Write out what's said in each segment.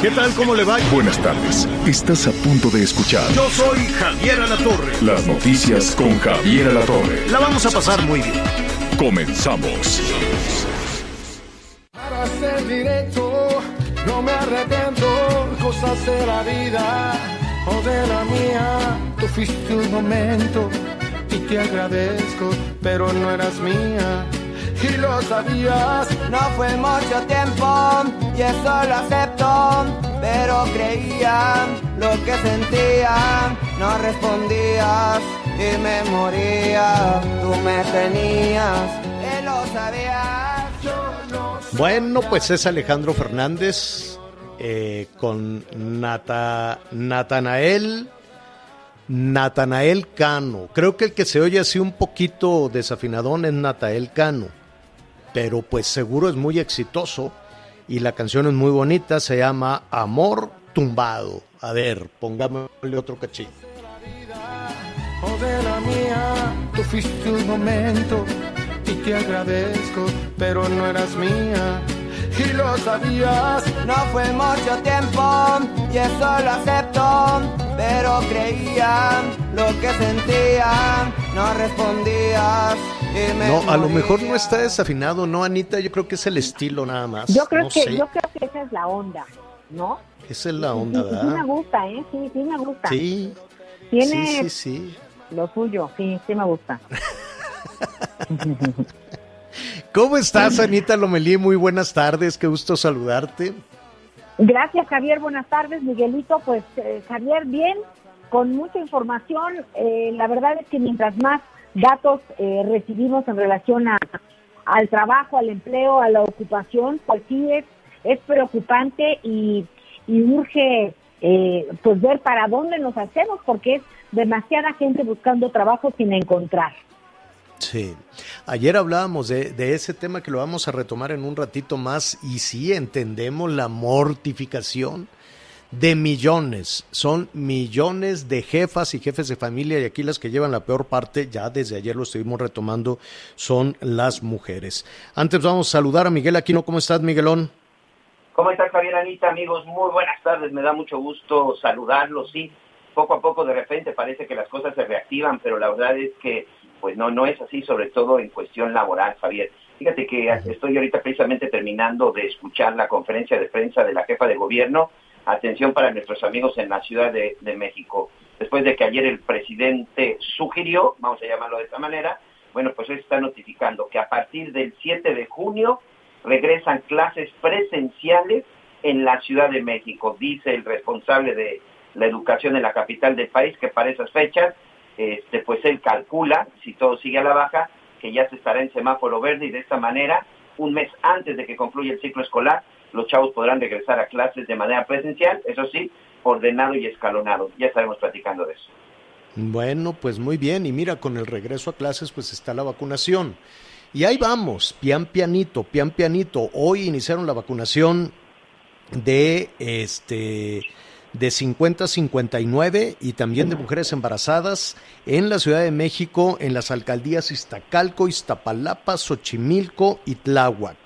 ¿Qué tal? ¿Cómo le va? Buenas tardes. Estás a punto de escuchar Yo soy Javier Alatorre. las noticias con Javier Alatorre. La vamos a pasar muy bien. Comenzamos. Para ser directo, no me arrepiento, cosas de la vida o de la mía. Tú fuiste un momento y te agradezco, pero no eras mía. Y lo sabías, No fue mucho tiempo y eso lo acepto, pero creía lo que sentía, no respondías y me moría, tú me tenías y lo sabías. Bueno, pues es Alejandro Fernández eh, con Nata, Natanael. Natanael Cano. Creo que el que se oye así un poquito desafinadón es Natanael Cano. Pero pues seguro es muy exitoso. Y la canción es muy bonita. Se llama Amor Tumbado. A ver, pongámosle otro cachito. o de la mía. Tú fuiste un momento y te agradezco, pero no eras mía. Y lo sabías, No fue mucho tiempo y eso lo acepto, pero creía lo que sentía, no respondías No, a lo mejor no está desafinado, ¿no, Anita? Yo creo que es el estilo nada más. Yo creo No que sé. yo creo que esa es la onda, ¿no? Esa es la onda, y, sí me gusta, ¿eh? Sí, sí me gusta. Sí, Tiene sí, sí, sí. lo suyo, sí, sí me gusta. ¿Cómo estás, Anita Lomelí? Muy buenas tardes, qué gusto saludarte. Gracias, Javier. Buenas tardes, Miguelito. Pues, eh, Javier, bien, con mucha información. Eh, la verdad es que mientras más datos eh, recibimos en relación a, al trabajo, al empleo, a la ocupación, pues es, es preocupante y, y urge eh, pues ver para dónde nos hacemos, porque es demasiada gente buscando trabajo sin encontrar. Sí, ayer hablábamos de, de ese tema que lo vamos a retomar en un ratito más y sí entendemos la mortificación de millones, son millones de jefas y jefes de familia y aquí las que llevan la peor parte, ya desde ayer lo estuvimos retomando, son las mujeres. Antes vamos a saludar a Miguel Aquino, ¿cómo estás Miguelón? ¿Cómo estás, Javier Anita? Amigos, muy buenas tardes. Me da mucho gusto saludarlos. Sí, poco a poco de repente parece que las cosas se reactivan, pero la verdad es que pues no, no es así, sobre todo en cuestión laboral, Javier. Fíjate que estoy ahorita precisamente terminando de escuchar la conferencia de prensa de la jefa de gobierno. Atención para nuestros amigos en la Ciudad de, México. Después de que ayer el presidente sugirió, vamos a llamarlo de esta manera, bueno, pues hoy está notificando que a partir del 7 de junio regresan clases presenciales en la Ciudad de México. Dice el responsable de la educación en la capital del país que para esas fechas, este, pues él calcula, si todo sigue a la baja, que ya se estará en semáforo verde y de esta manera, un mes antes de que concluya el ciclo escolar, los chavos podrán regresar a clases de manera presencial, eso sí, ordenado y escalonado. Ya estaremos platicando de eso. Bueno, pues muy bien. Y mira, con el regreso a clases, pues está la vacunación. Y ahí vamos, pian pianito, pian pianito. Hoy iniciaron la vacunación de este de 50 a 59 y también de mujeres embarazadas en la Ciudad de México, en las alcaldías Iztacalco, Iztapalapa, Xochimilco y Tláhuac.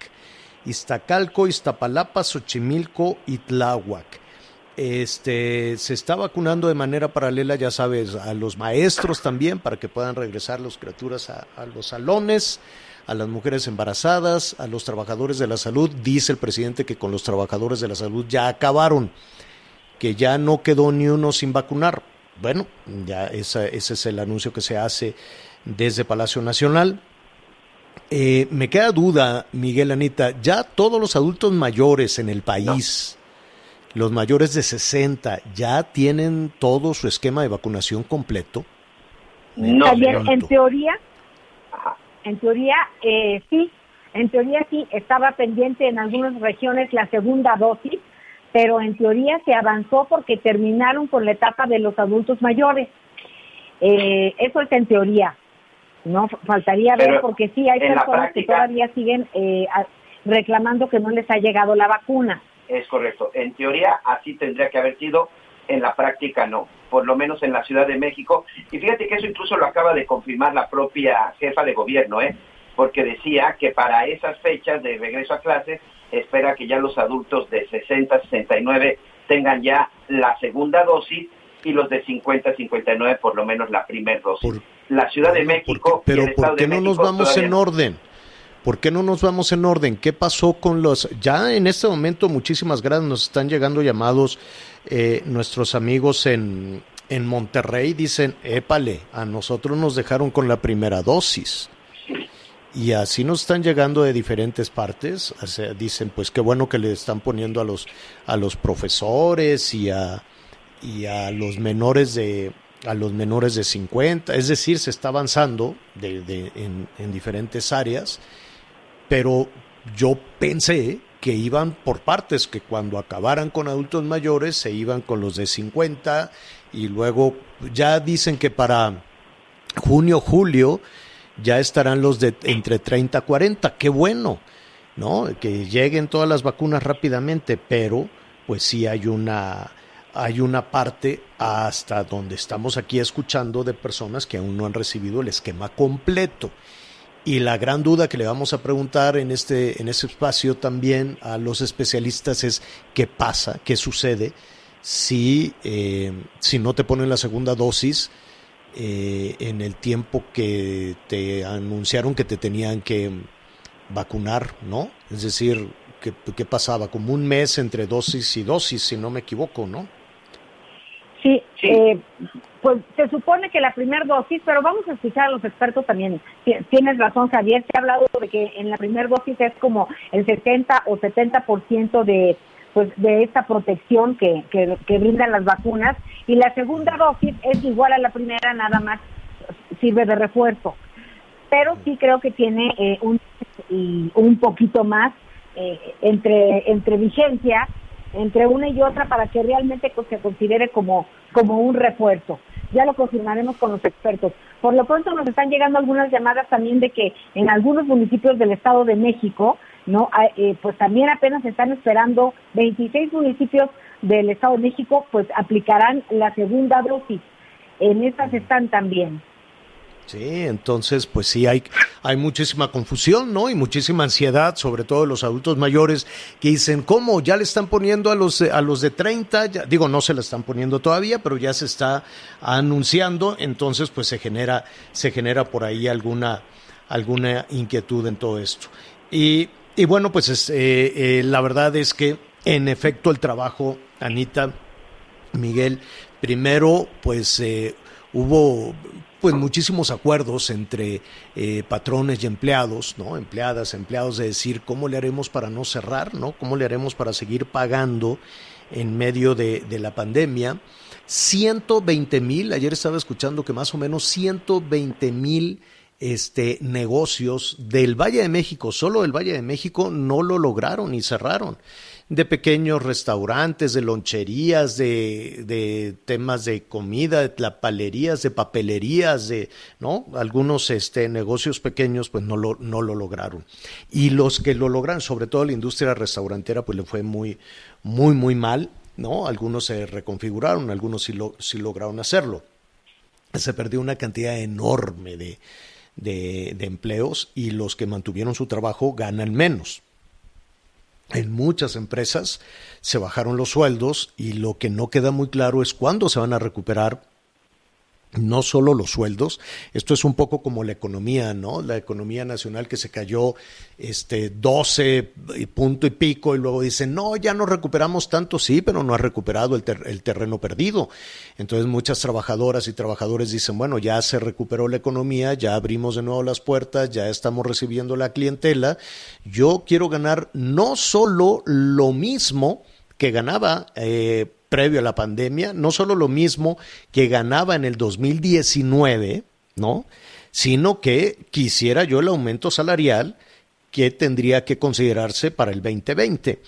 Iztacalco, Iztapalapa, Xochimilco y Tláhuac. Este, se está vacunando de manera paralela, ya sabes, a los maestros también para que puedan regresar las criaturas a, a los salones, a las mujeres embarazadas, a los trabajadores de la salud. Dice el presidente que con los trabajadores de la salud ya acabaron, que ya no quedó ni uno sin vacunar. Bueno, ya esa- ese es el anuncio que se hace desde Palacio Nacional. Eh, me queda duda, Miguel Anita, ya todos los adultos mayores en el país, los mayores de 60, ya tienen todo su esquema de vacunación completo. No, en teoría, en teoría, eh, sí, En teoría sí estaba pendiente en algunas regiones la segunda dosis, pero en teoría se avanzó porque terminaron con la etapa de los adultos mayores. Eh, eso es en teoría. No faltaría ver porque sí hay personas que todavía siguen eh, reclamando que no les ha llegado la vacuna. Es correcto. En teoría así tendría que haber sido, en la práctica no, por lo menos en la Ciudad de México. Y fíjate que eso incluso lo acaba de confirmar la propia jefa de gobierno, ¿eh? porque decía que para esas fechas de regreso a clases espera que ya los adultos de 60, 69 tengan ya la segunda dosis y los de 50, 59 por lo menos la primera dosis. La Ciudad de México... pero ¿por qué no nos vamos en orden? ¿Por qué no nos vamos en orden? ¿Qué pasó con los... Ya en este momento muchísimas gracias, nos están llegando llamados eh, nuestros amigos en, en Monterrey, dicen, épale, a nosotros nos dejaron con la primera dosis. Y así nos están llegando de diferentes partes. dicen, pues qué bueno que le están poniendo a los, a los profesores y a, y a los menores de a los menores de 50, es decir, se está avanzando de, en, en diferentes áreas pero yo pensé que iban por partes, que cuando acabaran con adultos mayores se iban con los de 50 y luego ya dicen que para junio, julio ya estarán los de entre 30 y 40, qué bueno, ¿no? Que lleguen todas las vacunas rápidamente, pero pues sí hay una hay una parte hasta donde estamos aquí escuchando de personas que aún no han recibido el esquema completo. Y la gran duda que le vamos a preguntar en este, en ese espacio también a los especialistas es qué pasa, qué sucede si, eh, si no te ponen la segunda dosis eh, en el tiempo que te anunciaron que te tenían que vacunar, ¿no? Es decir, ¿qué, qué pasaba? Como un mes entre dosis y dosis, si no me equivoco, ¿no? Sí, Eh, pues se supone que la primera dosis, pero vamos a escuchar a los expertos también. Tienes razón, Javier, se ha hablado de que en la primera dosis es como el 70 o 70% de pues de esta protección que, que, brindan las vacunas y la segunda dosis es igual a la primera, nada más sirve de refuerzo. Pero sí creo que tiene eh, un, y un poquito más eh, entre, entre vigencia entre una y otra para que realmente se considere como, como un refuerzo. Ya lo confirmaremos con los expertos. Por lo pronto nos están llegando algunas llamadas también de que en algunos municipios del Estado de México, no, ah, eh, pues también apenas están esperando 26 municipios del Estado de México, pues aplicarán la segunda dosis. En estas están también. Sí, entonces pues sí hay, hay muchísima confusión, ¿no? Y muchísima ansiedad, sobre todo los adultos mayores que dicen, ¿cómo? Ya le están poniendo a los, a los de 30, ya, digo, no se la están poniendo todavía, pero ya se está anunciando, entonces pues se genera, se genera por ahí alguna, alguna inquietud en todo esto. Y, y bueno, pues eh, eh, la verdad es que en efecto el trabajo, Anita, Miguel, primero pues eh, hubo pues muchísimos acuerdos entre eh, patrones y empleados, ¿no? Empleadas, empleados de decir cómo le haremos para no cerrar, ¿no? Cómo le haremos para seguir pagando en medio de, la pandemia. 120 mil, ayer estaba escuchando que más o menos 120 mil este, negocios del Valle de México, solo del Valle de México, no lo lograron y cerraron de pequeños restaurantes, de loncherías, de, de temas de comida, de tlapalerías, de papelerías, de, ¿no? Algunos este, negocios pequeños pues no lo, no lo lograron. Y los que lo logran, sobre todo la industria restaurantera, pues le fue muy, muy, muy mal, ¿no? Algunos se reconfiguraron, algunos sí, lo, sí lograron hacerlo. Se perdió una cantidad enorme de, de, de empleos y los que mantuvieron su trabajo ganan menos en muchas empresas se bajaron los sueldos y lo que no queda muy claro es cuándo se van a recuperar no solo los sueldos, esto es un poco como la economía, ¿no? La economía nacional que se cayó este 12 y punto y pico y luego dicen, "No, ya no recuperamos tanto", sí, pero no ha recuperado el, el terreno perdido. Entonces muchas trabajadoras y trabajadores dicen, "Bueno, ya se recuperó la economía, ya abrimos de nuevo las puertas, ya estamos recibiendo la clientela. Yo quiero ganar no solo lo mismo que ganaba eh, previo a la pandemia, no solo lo mismo que ganaba en el 2019, ¿no? Sino que quisiera yo el aumento salarial que tendría que considerarse para el 2020.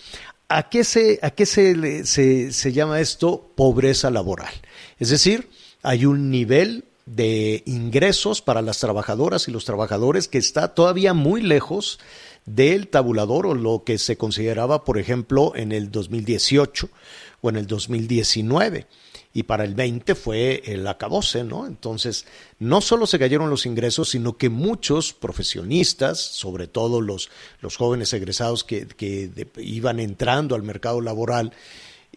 ¿A qué, se, a qué se, se, se llama esto? Pobreza laboral. Es decir, hay un nivel de ingresos para las trabajadoras y los trabajadores que está todavía muy lejos del tabulador o lo que se consideraba, por ejemplo, en el 2018 o en el 2019 y para el 20 fue el acabose, ¿no? Entonces, no solo se cayeron los ingresos, sino que muchos profesionistas, sobre todo los, los jóvenes egresados que, que iban entrando al mercado laboral,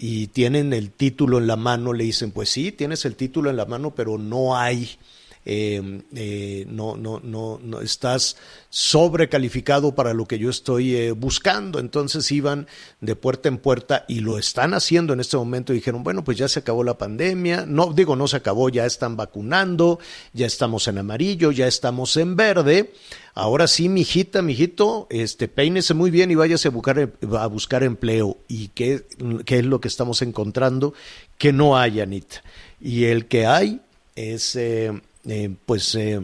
y tienen el título en la mano, le dicen, pues sí, tienes el título en la mano, pero no hay eh, eh, no, no, no, no, estás sobrecalificado para lo que yo estoy eh, buscando. Entonces iban de puerta en puerta y lo están haciendo en este momento. dijeron, bueno, pues ya se acabó la pandemia. No, digo, no se acabó, ya están vacunando, ya estamos en amarillo, ya estamos en verde. Ahora sí, mijita, mijito, este, peínese muy bien y váyase a buscar, a buscar empleo. ¿Y qué, qué es lo que estamos encontrando? Que no hay, Anita. Y el que hay es eh, pues eh,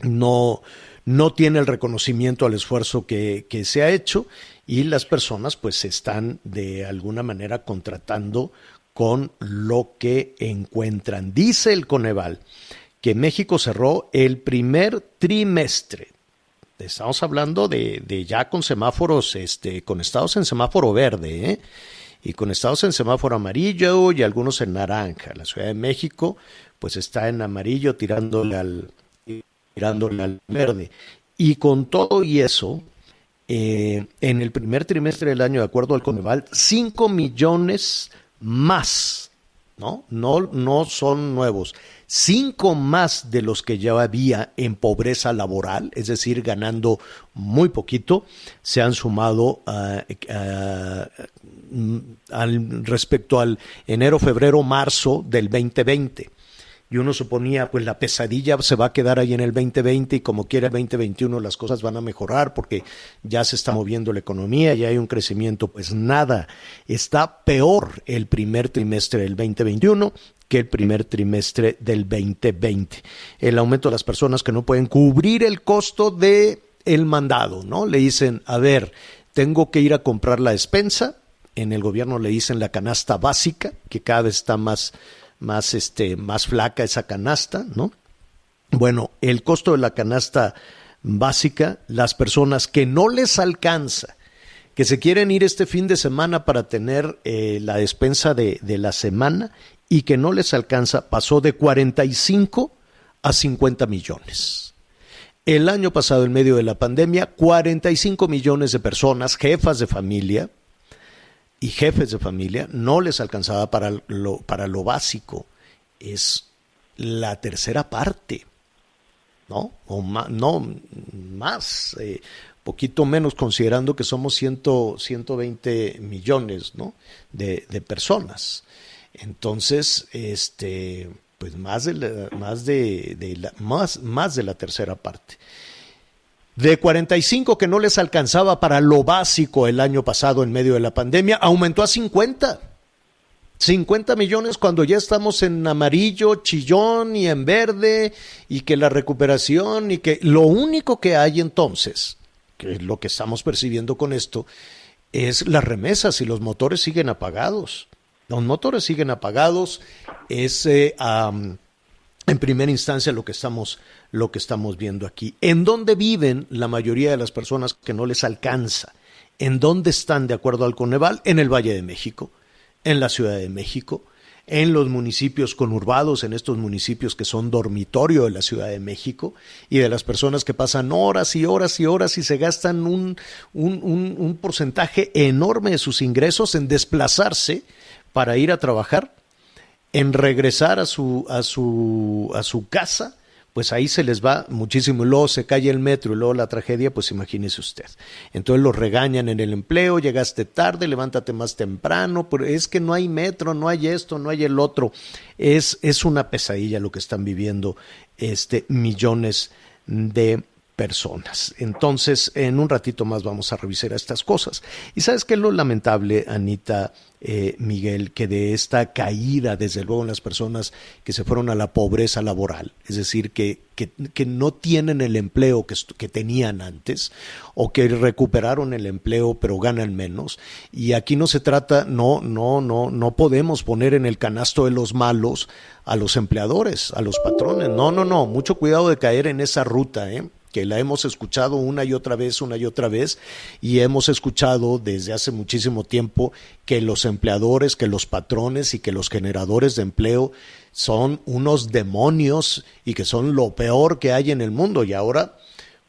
no, no tiene el reconocimiento al esfuerzo que, que, se ha hecho y las personas pues están de alguna manera contratando con lo que encuentran. Dice el Coneval que México cerró el primer trimestre. Estamos hablando de, de ya con semáforos, este, con estados en semáforo verde, ¿eh? Y con estados en semáforo amarillo y algunos en naranja. La Ciudad de México pues está en amarillo tirándole al, tirándole al verde. Y con todo y eso, eh, en el primer trimestre del año, de acuerdo al Coneval, 5 millones más, ¿no? No, no son nuevos. 5 más de los que ya había en pobreza laboral, es decir, ganando muy poquito, se han sumado a, al, respecto al enero, febrero, marzo del 2020 y uno suponía pues la pesadilla se va a quedar ahí en el 2020 y como quiera el 2021 las cosas van a mejorar porque ya se está moviendo la economía, ya hay un crecimiento, pues nada, está peor el primer trimestre del 2021 que el primer trimestre del 2020. El aumento de las personas que no pueden cubrir el costo de el mandado, ¿no? Le dicen, a ver, tengo que ir a comprar la despensa, en el gobierno le dicen la canasta básica, que cada vez está más más, este, más flaca esa canasta, ¿no? Bueno, el costo de la canasta básica, las personas que no les alcanza, que se quieren ir este fin de semana para tener eh, la despensa de, de, la semana y que no les alcanza, pasó de 45 a 50 millones. El año pasado, en medio de la pandemia, 45 millones de personas, jefas de familia, y jefes de familia no les alcanzaba para lo, para lo básico. Es la tercera parte, ¿no? O más, no, más, eh, poquito menos considerando que somos ciento 120 millones, ¿no? De personas. Entonces, este, pues más de la, más de, la, más, más de la tercera parte. De 45 que no les alcanzaba para lo básico el año pasado en medio de la pandemia, aumentó a 50. 50 millones cuando ya estamos en amarillo, chillón y en verde y que la recuperación y que lo único que hay entonces, que es lo que estamos percibiendo con esto, es las remesas y los motores siguen apagados. Los motores siguen apagados, es eh, en primera instancia lo que estamos lo que estamos viendo aquí. ¿En dónde viven la mayoría de las personas que no les alcanza? ¿En dónde están de acuerdo al Coneval? En el Valle de México, en la Ciudad de México, en los municipios conurbados, en estos municipios que son dormitorio de la Ciudad de México, y de las personas que pasan horas y horas y horas y se gastan un, un, un, un porcentaje enorme de sus ingresos en desplazarse para ir a trabajar, en regresar a su, a su, a su casa, pues ahí se les va muchísimo. Luego se cae el metro y luego la tragedia, pues imagínese usted. Entonces los regañan en el empleo, llegaste tarde, levántate más temprano, pero es que no hay metro, no hay esto, no hay el otro. Es, es una pesadilla lo que están viviendo este, millones de personas. Entonces, en un ratito más vamos a revisar estas cosas. Y sabes qué es lo lamentable, Anita, eh, Miguel, que de esta caída, desde luego, en las personas que se fueron a la pobreza laboral, es decir, que, que, no tienen el empleo que, que, tenían antes o que recuperaron el empleo pero ganan menos. Y aquí no se trata, no, no, no, no podemos poner en el canasto de los malos a los empleadores, a los patrones. No, no, no, mucho cuidado de caer en esa ruta, ¿eh? Que la hemos escuchado una y otra vez, una y otra vez, y hemos escuchado desde hace muchísimo tiempo que los empleadores, que los patrones y que los generadores de empleo son unos demonios y que son lo peor que hay en el mundo. Y ahora,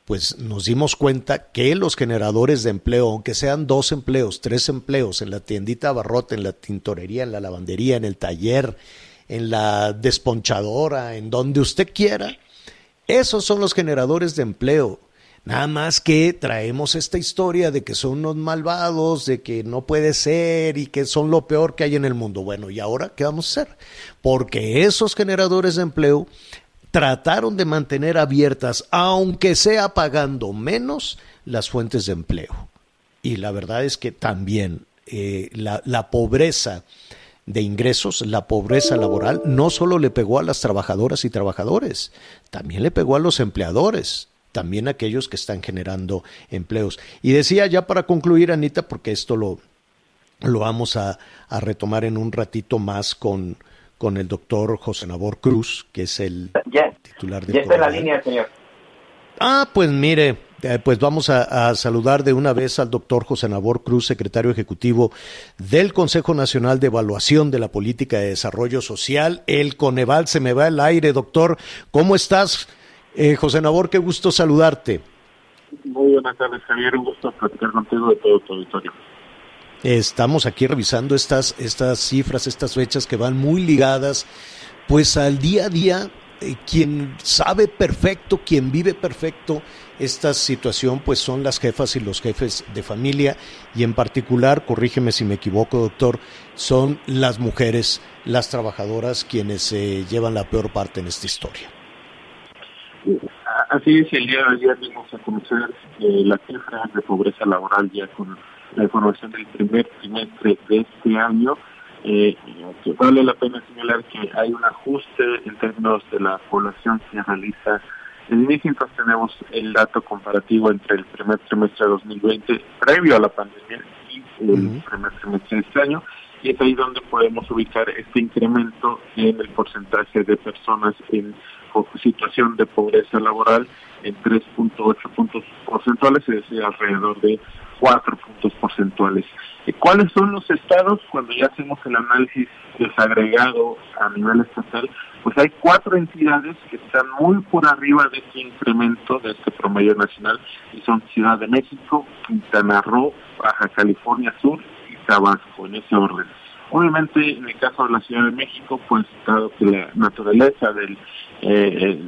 pues nos dimos cuenta que los generadores de empleo, aunque sean dos empleos, tres empleos, en la tiendita abarrote, en la tintorería, en la lavandería, en el taller, en la desponchadora, en donde usted quiera, esos son los generadores de empleo. Nada más que traemos esta historia de que son unos malvados, de que no puede ser y que son lo peor que hay en el mundo. Bueno, ¿y ahora qué vamos a hacer? Porque esos generadores de empleo trataron de mantener abiertas, aunque sea pagando menos, las fuentes de empleo. Y la verdad es que también eh, la, la pobreza de ingresos, la pobreza laboral, no solo le pegó a las trabajadoras y trabajadores, también le pegó a los empleadores, también a aquellos que están generando empleos. Y decía ya para concluir, Anita, porque esto lo, lo vamos a, retomar en un ratito más con, con el doctor José Nabor Cruz, que es el titular de... Ya está en la línea, señor. Ah, pues mire, eh, pues vamos a, saludar de una vez al doctor José Nabor Cruz, secretario ejecutivo del Consejo Nacional de Evaluación de la Política de Desarrollo Social. El Coneval se me va el aire, doctor. ¿Cómo estás, eh, José Nabor? Qué gusto saludarte. Muy buenas tardes, Javier. Un gusto platicar contigo de todo tu auditorio. Estamos aquí revisando estas, estas cifras, estas fechas que van muy ligadas pues al día a día eh, quien sabe perfecto, quien vive perfecto esta situación, pues son las jefas y los jefes de familia y en particular, corrígeme si me equivoco, doctor, son las mujeres, las trabajadoras quienes se llevan la peor parte en esta historia. Así es, el día de ayer vimos a conocer eh, la cifra de pobreza laboral ya con la información del primer trimestre de este año eh, vale la pena señalar que hay un ajuste en términos de la población que realiza en México tenemos el dato comparativo entre el primer trimestre de 2020 previo a la pandemia y el primer trimestre de este año y es ahí donde podemos ubicar este incremento en el porcentaje de personas en situación de pobreza laboral en 3.8 puntos porcentuales, es decir, alrededor de 4 puntos porcentuales. ¿Cuáles son los estados? Cuando ya hacemos el análisis desagregado a nivel estatal, pues hay cuatro entidades que están muy por arriba de este incremento, de este promedio nacional, y son Ciudad de México, Quintana Roo, Baja California Sur y Tabasco, en ese orden. Obviamente, en el caso de la Ciudad de México, pues dado que la naturaleza del eh,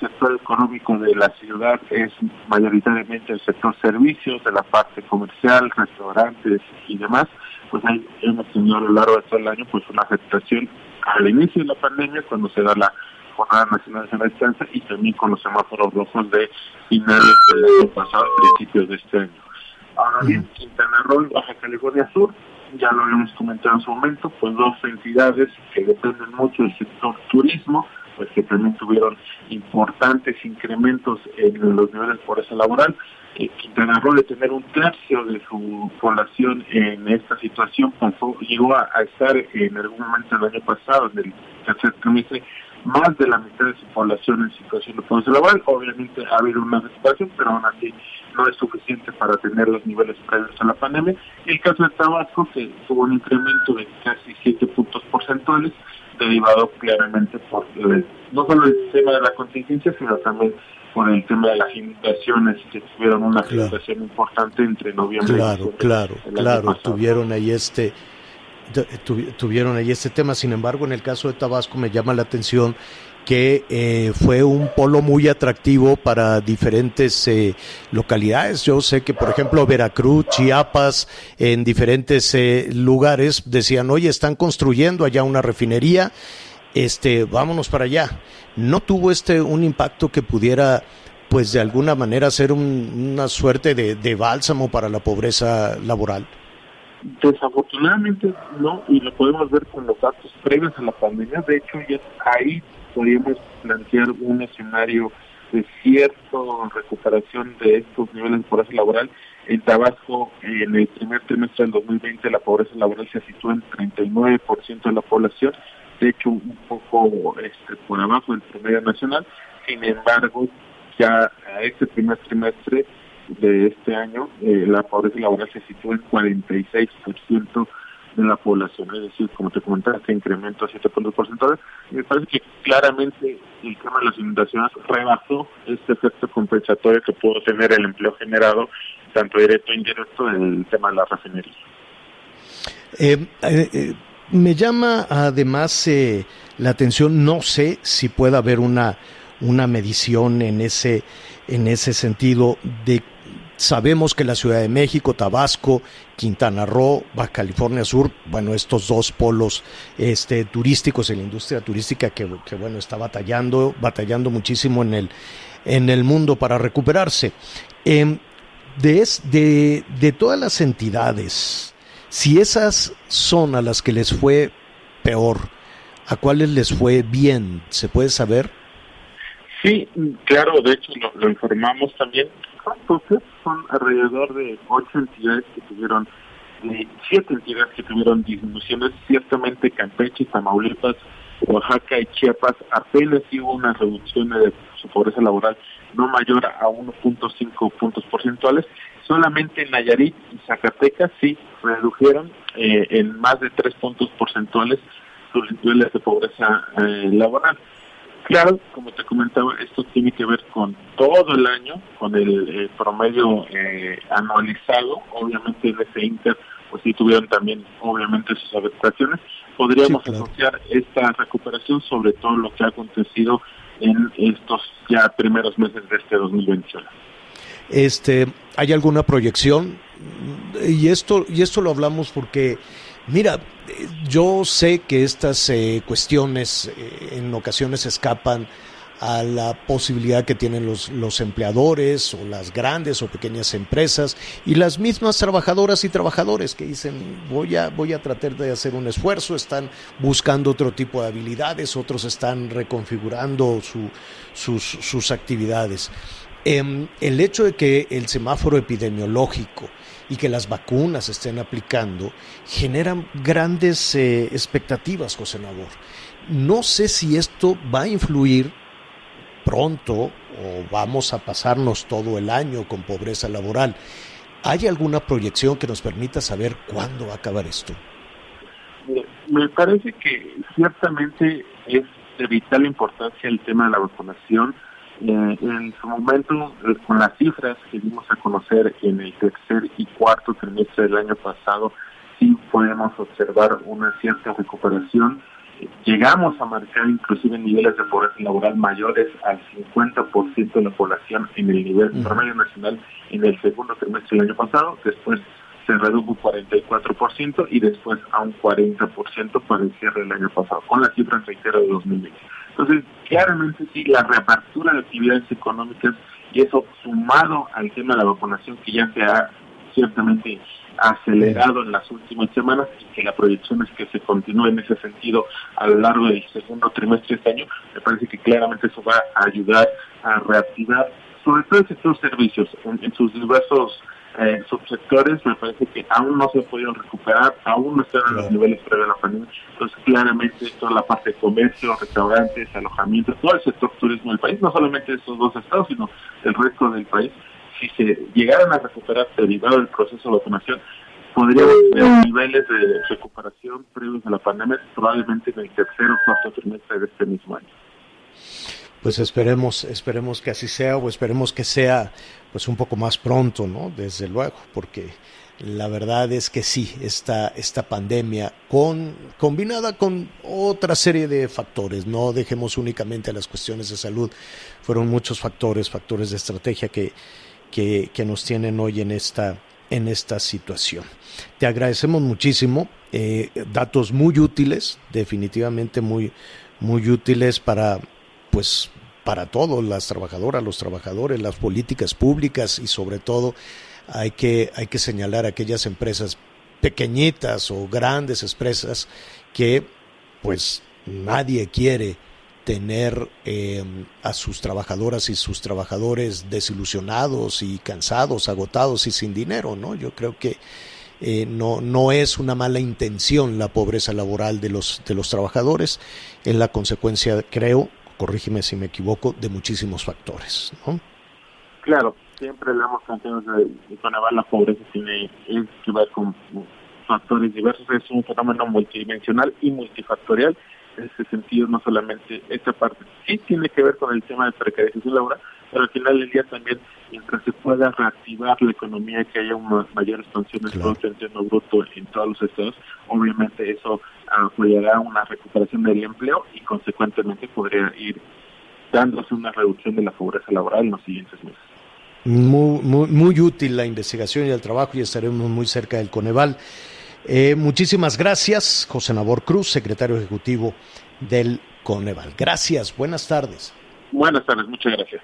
sector económico de la ciudad es mayoritariamente el sector servicios, de la parte comercial, restaurantes y demás, pues hay, hemos tenido a lo largo de todo el año pues una afectación al inicio de la pandemia cuando se da la Jornada Nacional de la Distancia y también con los semáforos rojos de finales del año pasado, principios de este año. Ahora bien, Quintana Roo y Baja California Sur, ya lo habíamos comentado en su momento, pues dos entidades que dependen mucho del sector turismo, pues que también tuvieron importantes incrementos en los niveles de pobreza laboral. Eh, Quintana Roo de tener un tercio de su población en esta situación pasó, llegó a, estar en algún momento el año pasado, en el tercer trimestre, más de la mitad de su población en situación de pobreza laboral. Obviamente ha habido una recuperación, pero aún así no es suficiente para tener los niveles previos a la pandemia. Y el caso de Tabasco, que tuvo un incremento de casi 7 puntos porcentuales, derivado claramente por no solo el tema de la contingencia, sino también por el tema de las inundaciones que tuvieron una afectación importante entre noviembre claro, y Claro, claro, claro, tuvieron ahí este tuvieron ahí este tema. Sin embargo, en el caso de Tabasco me llama la atención que eh, fue un polo muy atractivo para diferentes eh, localidades. Yo sé que, por ejemplo, Veracruz, Chiapas, en diferentes eh, lugares decían, oye, están construyendo allá una refinería, este, vámonos para allá. No tuvo este un impacto que pudiera pues de alguna manera ser una suerte de, bálsamo para la pobreza laboral? Desafortunadamente no, y lo podemos ver con los datos previos a la pandemia. De hecho, ya ahí podríamos plantear un escenario de cierta recuperación de estos niveles de pobreza laboral. En Tabasco, en el primer trimestre del 2020, la pobreza laboral se sitúa en 39% de la población, de hecho un poco este, por abajo del promedio nacional. Sin embargo, ya a este primer trimestre de este año, eh, la pobreza laboral se sitúa en 46% de la población, es decir, como te comentaba, este incremento a 7 puntos porcentuales. Me parece que claramente el tema de las inundaciones rebasó este efecto compensatorio que pudo tener el empleo generado, tanto directo e indirecto, en el tema de la refinería. Eh, eh, eh, me llama además la atención, no sé si puede haber una, una medición en ese, en ese sentido de Sabemos que la Ciudad de México, Tabasco, Quintana Roo, Baja California Sur, bueno, estos dos polos este, turísticos en la industria turística que, bueno, está batallando, batallando muchísimo en el, en el mundo para recuperarse. Em, de, de, de todas las entidades, si esas son a las que les fue peor, ¿a cuáles les fue bien? ¿Se puede saber? Sí, claro, de hecho lo, informamos también. Son alrededor de ocho entidades que tuvieron, siete entidades que tuvieron disminuciones. Ciertamente Campeche, Tamaulipas, Oaxaca y Chiapas apenas hubo una reducción de su pobreza laboral no mayor a 1.5 puntos porcentuales. Solamente Nayarit y Zacatecas sí redujeron eh, en más de tres puntos porcentuales sus niveles de pobreza eh, laboral. Claro, como te comentaba, esto tiene que ver con todo el año, con el eh, promedio eh, anualizado. Obviamente en ese inter, pues sí tuvieron también, obviamente, sus adaptaciones. Podríamos asociar esta recuperación sobre todo lo que ha acontecido en estos ya primeros meses de este 2021. Este, ¿hay alguna proyección? Y esto y esto lo hablamos porque Mira, yo sé que estas eh, cuestiones eh, en ocasiones escapan a la posibilidad que tienen los, los empleadores o las grandes o pequeñas empresas y las mismas trabajadoras y trabajadores que dicen voy a, voy a tratar de hacer un esfuerzo, están buscando otro tipo de habilidades, otros están reconfigurando sus, sus actividades. Em, el hecho de que el semáforo epidemiológico y que las vacunas estén aplicando generan grandes eh, expectativas, José Nabor. No sé si esto va a influir pronto o vamos a pasarnos todo el año con pobreza laboral. ¿Hay alguna proyección que nos permita saber cuándo va a acabar esto? Me parece que ciertamente es de vital importancia el tema de la vacunación eh, en su momento, eh, con las cifras que dimos a conocer en el tercer y cuarto trimestre del año pasado, sí podemos observar una cierta recuperación. llegamos a marcar inclusive niveles de pobreza laboral mayores al 50% de la población en el nivel promedio nacional en el segundo trimestre del año pasado. Después se redujo un 44% y después a un 40% para el cierre del año pasado, con las cifras, reitero, de 2020. Entonces, claramente sí, la reapertura de actividades económicas y eso sumado al tema de la vacunación que ya se ha ciertamente acelerado en las últimas semanas y que la proyección es que se continúe en ese sentido a lo largo del segundo trimestre de este año, me parece que claramente eso va a ayudar a reactivar sobre todo el sector servicios en sus diversos eh, subsectores me parece que aún no se podido recuperar, aún no están en los niveles previos a la pandemia. Entonces, claramente, toda la parte de comercio, restaurantes, alojamientos, todo el sector turismo del país, no solamente estos dos estados, sino el resto del país, si se llegaran a recuperar derivado del proceso de vacunación, podríamos tener niveles de recuperación previos a la pandemia probablemente en el tercer o cuarto trimestre de este mismo año. Pues esperemos, esperemos que así sea o esperemos que sea pues un poco más pronto, ¿no? Desde luego, porque la verdad es que sí, esta, esta pandemia con, combinada con otra serie de factores, no dejemos únicamente las cuestiones de salud, fueron muchos factores, factores de estrategia que, que, que nos tienen hoy en esta, en esta situación. Te agradecemos muchísimo, eh, datos muy útiles, definitivamente muy, muy útiles para pues para todos, las trabajadoras, los trabajadores, las políticas públicas y sobre todo hay que, hay que señalar aquellas empresas pequeñitas o grandes empresas que pues nadie quiere tener eh, a sus trabajadoras y sus trabajadores desilusionados y cansados, agotados y sin dinero, ¿no? Yo creo que eh, no, no es una mala intención la pobreza laboral de los, de los trabajadores, es la consecuencia, creo, corrígeme si me equivoco, de muchísimos factores, ¿no? Claro, siempre le hemos planteado que la pobreza tiene que ver con factores diversos, es un fenómeno multidimensional y multifactorial ese sentido no solamente esta parte sí tiene que ver con el tema de precarización laboral, pero al final del día también mientras se pueda reactivar la economía, que haya una mayor expansión del Producto Interno Bruto en todos los estados, obviamente eso apoyará una recuperación del empleo y consecuentemente podría ir dándose una reducción de la pobreza laboral en los siguientes meses. Muy, muy, muy útil la investigación y el trabajo y estaremos muy cerca del Coneval. Eh, muchísimas gracias, José Nabor Cruz, secretario ejecutivo del Coneval. Gracias, buenas tardes. Buenas tardes, muchas gracias.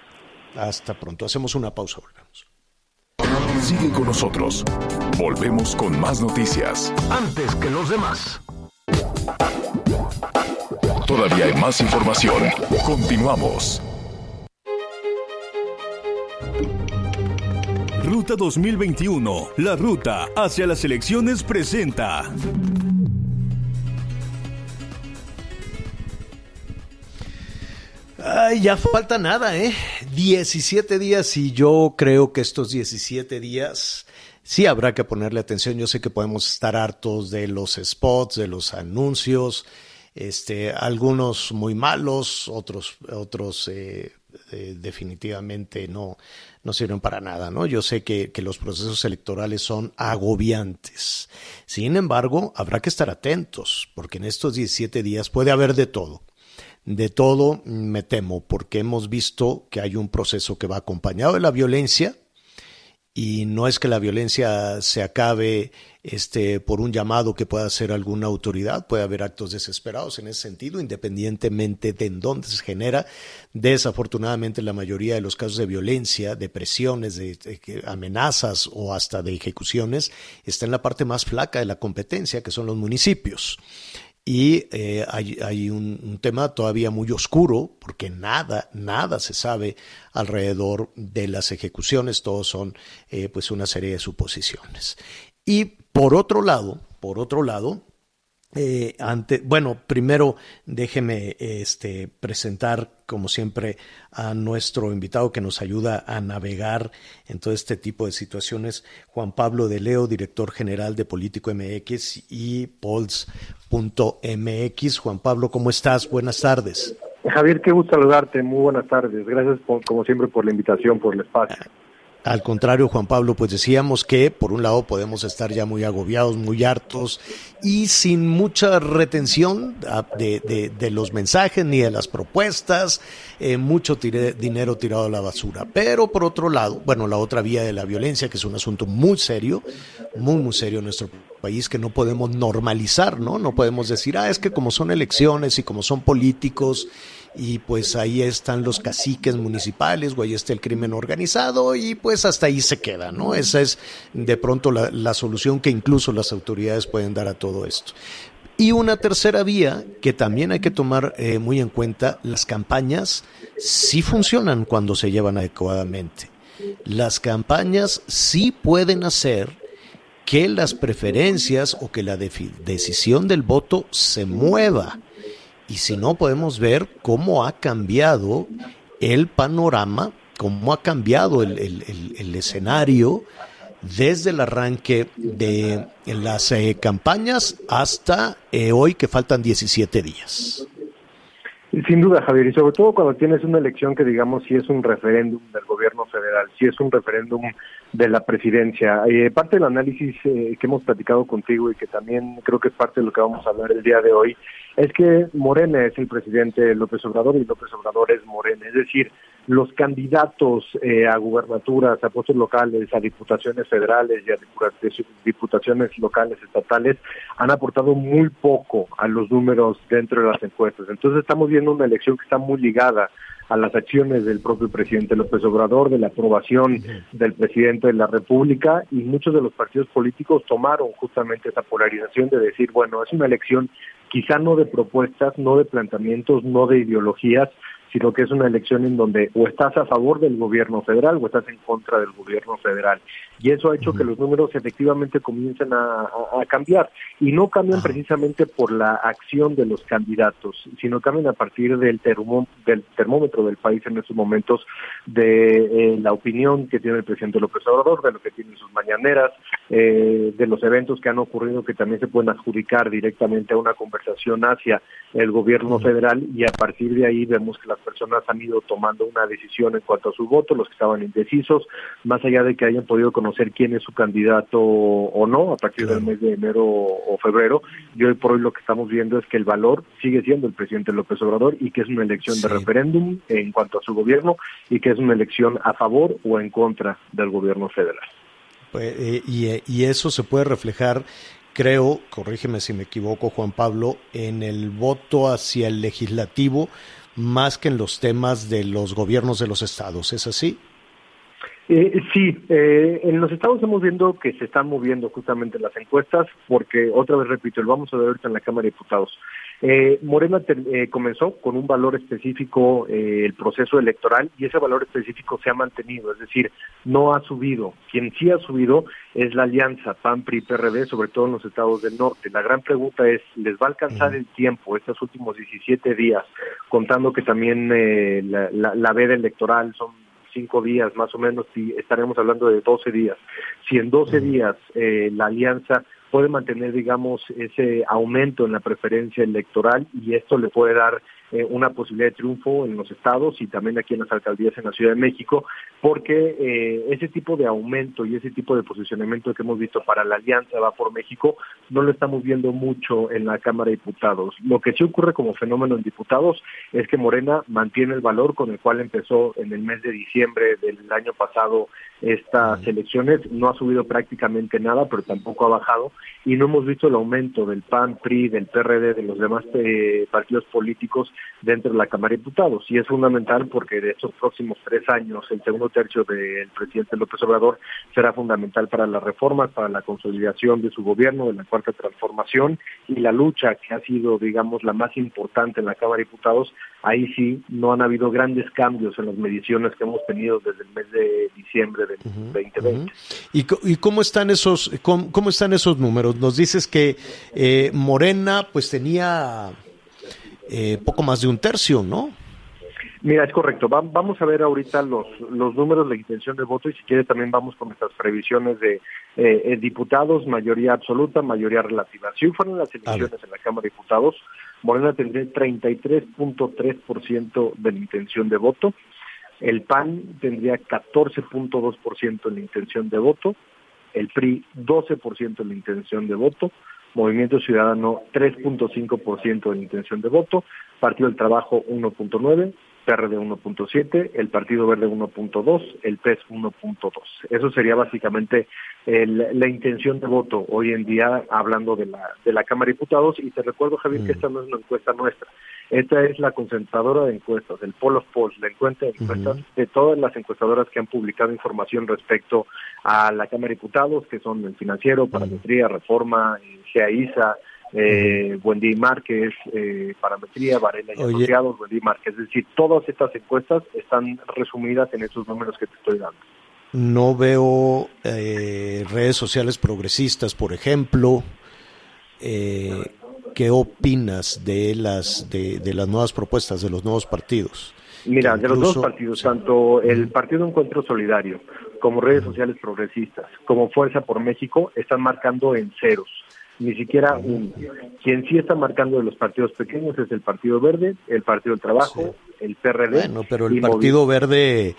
Hasta pronto, hacemos una pausa, volvemos. Sigue con nosotros. Volvemos con más noticias. Antes que los demás. Todavía hay más información. Continuamos. Ruta 2021, la ruta hacia las elecciones presenta. Ya falta nada, ¿eh? 17 días y yo creo que estos 17 días sí habrá que ponerle atención. Yo sé que podemos estar hartos de los spots, de los anuncios, este, algunos muy malos, otros, otros eh, eh, definitivamente no, no sirven para nada, ¿no? Yo sé que, que, los procesos electorales son agobiantes. Sin embargo, habrá que estar atentos, porque en estos 17 días puede haber de todo. De todo me temo, porque hemos visto que hay un proceso que va acompañado de la violencia, y no es que la violencia se acabe este, por un llamado que pueda hacer alguna autoridad, puede haber actos desesperados en ese sentido, independientemente de en dónde se genera. Desafortunadamente, la mayoría de los casos de violencia, de presiones, de, de, amenazas o hasta de ejecuciones está en la parte más flaca de la competencia, que son los municipios. Y eh, hay, hay un, tema todavía muy oscuro porque nada, nada se sabe alrededor de las ejecuciones, todos son eh, pues una serie de suposiciones. Y por otro lado, por otro lado, eh, ante, bueno, primero déjeme este, presentar, como siempre, a nuestro invitado que nos ayuda a navegar en todo este tipo de situaciones, Juan Pablo de Leo, director general de Político MX y Pols.mx. Juan Pablo, ¿cómo estás? Buenas tardes. Javier, qué gusto saludarte. Muy buenas tardes. Gracias, por, como siempre, por la invitación, por el espacio. Al contrario, Juan Pablo, pues decíamos que por un lado podemos estar ya muy agobiados, muy hartos y sin mucha retención de, de, los mensajes ni de las propuestas, eh, mucho dinero tirado a la basura. Pero por otro lado, bueno, la otra vía de la violencia, que es un asunto muy serio, muy, muy serio en nuestro país, que no podemos normalizar, ¿no? No podemos decir, ah, es que como son elecciones y como son políticos, y pues ahí están los caciques municipales o ahí está el crimen organizado y pues hasta ahí se queda, ¿no? Esa es de pronto la, solución que incluso las autoridades pueden dar a todo esto. Y una tercera vía que también hay que tomar eh, muy en cuenta, las campañas sí funcionan cuando se llevan adecuadamente. Las campañas sí pueden hacer que las preferencias o que la decisión del voto se mueva y si no podemos ver cómo ha cambiado el panorama, cómo ha cambiado el, el, el, escenario desde el arranque de las eh, campañas hasta eh, hoy que faltan 17 días. Sin duda, Javier, y sobre todo cuando tienes una elección que digamos si es un referéndum del gobierno federal, si es un referéndum de la presidencia. Eh, parte del análisis eh, que hemos platicado contigo y que también creo que es parte de lo que vamos a hablar el día de hoy, es que Morena es el presidente López Obrador y López Obrador es Morena. Es decir, los candidatos eh, a gubernaturas, a puestos locales, a diputaciones federales y a diputaciones locales, estatales, han aportado muy poco a los números dentro de las encuestas. Entonces estamos viendo una elección que está muy ligada a las acciones del propio presidente López Obrador, de la aprobación del presidente de la República y muchos de los partidos políticos tomaron justamente esa polarización de decir, bueno, es una elección quizá no de propuestas, no de planteamientos, no de ideologías, sino que es una elección en donde o estás a favor del gobierno federal o estás en contra del gobierno federal. Y eso ha hecho que los números efectivamente comiencen a, cambiar. Y no cambian precisamente por la acción de los candidatos, sino cambian a partir del, del termómetro del país en estos momentos, de eh, la opinión que tiene el presidente López Obrador, de lo que tiene sus mañaneras, eh, de los eventos que han ocurrido que también se pueden adjudicar directamente a una conversación hacia el gobierno federal y a partir de ahí vemos que las personas han ido tomando una decisión en cuanto a su voto, los que estaban indecisos, más allá de que hayan podido conocer quién es su candidato o no a partir del mes de enero o febrero, y hoy por hoy lo que estamos viendo es que el valor sigue siendo el presidente López Obrador y que es una elección de referéndum en cuanto a su gobierno y que es una elección a favor o en contra del gobierno federal. Pues, eh, y, eh, y eso se puede reflejar creo, corrígeme si me equivoco Juan Pablo, en el voto hacia el legislativo más que en los temas de los gobiernos de los estados. ¿Es así? Eh, sí, eh, en los estados estamos viendo que se están moviendo justamente las encuestas, porque otra vez repito, lo vamos a ver ahorita en la Cámara de Diputados. Eh, Morena eh, comenzó con un valor específico eh, el proceso electoral y ese valor específico se ha mantenido, es decir, no ha subido. Quien sí ha subido es la alianza PAN-PRI-PRD, sobre todo en los estados del norte. La gran pregunta es, ¿les va a alcanzar el tiempo estos últimos 17 días, contando que también la, la, la veda electoral son cinco días más o menos, y estaremos hablando de 12 días. Si en 12 días la alianza puede mantener, digamos, ese aumento en la preferencia electoral y esto le puede dar eh, una posibilidad de triunfo en los estados y también aquí en las alcaldías en la Ciudad de México, porque eh, ese tipo de aumento y ese tipo de posicionamiento que hemos visto para la Alianza Va por México no lo estamos viendo mucho en la Cámara de Diputados. Lo que sí ocurre como fenómeno en diputados es que Morena mantiene el valor con el cual empezó en el mes de diciembre del año pasado estas elecciones, no ha subido prácticamente nada, pero tampoco ha bajado y no hemos visto el aumento del PAN, PRI, del PRD, de los demás eh, partidos políticos dentro de la Cámara de Diputados. Y es fundamental porque de estos próximos tres años, el segundo tercio del presidente López Obrador será fundamental para las reformas, para la consolidación de su gobierno, de la cuarta transformación y la lucha que ha sido, digamos, la más importante en la Cámara de Diputados. Ahí sí no han habido grandes cambios en las mediciones que hemos tenido desde el mes de diciembre del 2020. ¿Y, ¿Y, cómo están esos cómo, cómo, están esos números? Nos dices que eh, Morena pues tenía eh, poco más de un tercio, ¿no? Mira, es correcto. vamos a ver ahorita los, los números de intención de voto y si quiere también vamos con nuestras previsiones de eh, eh, diputados, mayoría absoluta, mayoría relativa. Si fueron las elecciones en la Cámara de Diputados, Morena tendría 33.3% de la intención de voto, el PAN tendría 14.2% en la intención de voto, el PRI 12% en la intención de voto, Movimiento Ciudadano 3.5% de intención de voto, Partido del Trabajo 1.9%, PRD 1.7, el Partido Verde 1.2, el PES 1.2. Eso sería básicamente la intención de voto hoy en día hablando de la, de la Cámara de Diputados. Y te recuerdo, Javier, que mm. esta no es una encuesta nuestra. Esta es la concentradora de encuestas, el Poll of Polls, la encuesta de encuestas de todas las encuestadoras que han publicado información respecto a la Cámara de Diputados, que son el Financiero, Parametría, Reforma, GAISA, eh, Wendy Márquez, eh, Parametría, Varela y Asociados, Wendy Márquez. Es decir, todas estas encuestas están resumidas en esos números que te estoy dando. No veo eh, redes sociales progresistas, por ejemplo. Eh, ¿Qué opinas de las de, las nuevas propuestas de los nuevos partidos? Mira, de los nuevos partidos, tanto el Partido Encuentro Solidario como redes sociales progresistas, como Fuerza por México, están marcando en ceros ni siquiera un. Quien sí está marcando de los partidos pequeños es el Partido Verde, el Partido del Trabajo, el PRD. Bueno, pero el Partido Verde,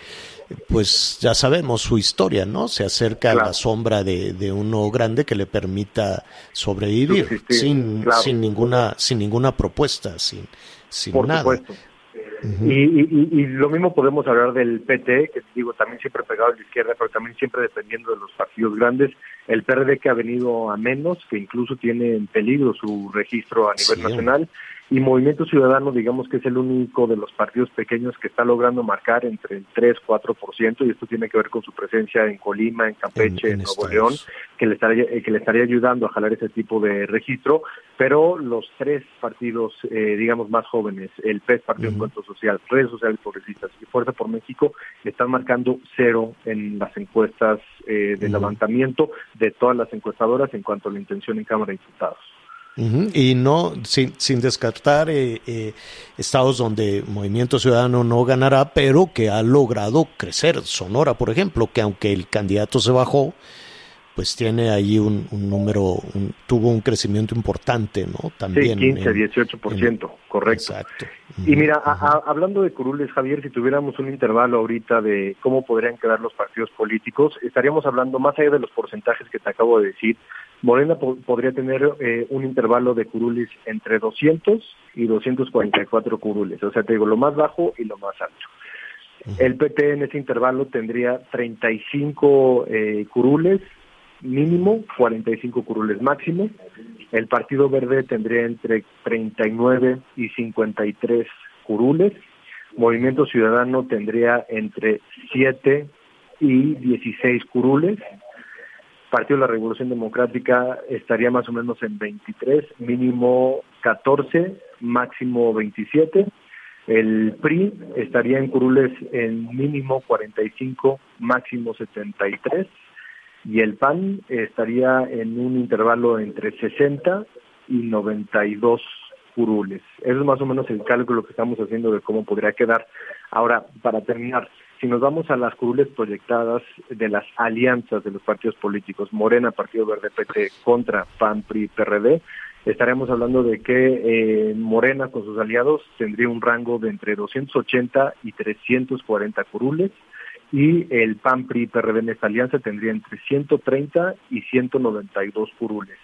pues ya sabemos su historia, ¿no? Se acerca a la sombra de, de, uno grande que le permita sobrevivir sin, sin ninguna sin ninguna propuesta, sin, sin Por nada. Supuesto. Y, lo mismo podemos hablar del PT, que digo, también siempre pegado a la izquierda, pero también siempre dependiendo de los partidos grandes. El PRD que ha venido a menos, que incluso tiene en peligro su registro a nivel nacional y Movimiento Ciudadano, digamos que es el único de los partidos pequeños que está logrando marcar entre el 3, 4%, y esto tiene que ver con su presencia en Colima, en Campeche, en, Nuevo León, que le, estaría, eh, que le estaría ayudando a jalar ese tipo de registro, pero los tres partidos, eh, digamos, más jóvenes, el PES, Partido Encuentro Social, Redes Sociales Progresistas y Fuerza por México, están marcando cero en las encuestas eh, de levantamiento de todas las encuestadoras en cuanto a la intención en Cámara de Diputados. Y no, sin, sin descartar eh, eh, estados donde Movimiento Ciudadano no ganará, pero que ha logrado crecer. Sonora, por ejemplo, que aunque el candidato se bajó, pues tiene ahí un, número, tuvo un crecimiento importante, ¿no? También. Sí, 15, 18%, correcto. Exacto. Y mira, hablando de curules, Javier, si tuviéramos un intervalo ahorita de cómo podrían quedar los partidos políticos, estaríamos hablando, más allá de los porcentajes que te acabo de decir, Morena podría tener eh, un intervalo de curules entre 200 y 244 curules, o sea, te digo, lo más bajo y lo más alto. El PT en ese intervalo tendría 35 eh, curules mínimo, 45 curules máximo. El Partido Verde tendría entre 39 y 53 curules. Movimiento Ciudadano tendría entre 7 y 16 curules. Partido de la Revolución Democrática estaría más o menos en 23, mínimo 14, máximo 27. El PRI estaría en curules en mínimo 45, máximo 73 y el PAN estaría en un intervalo entre 60 y 92 curules. Eso es más o menos el cálculo que estamos haciendo de cómo podría quedar. Ahora, para terminar, si nos vamos a las curules proyectadas de las alianzas de los partidos políticos, Morena, Partido Verde, PT, contra PAN, PRI, PRD, estaremos hablando de que eh, Morena con sus aliados tendría un rango de entre 280 y 340 curules, y el PAN PRI PRD en esta alianza tendría entre 130 y 192 curules.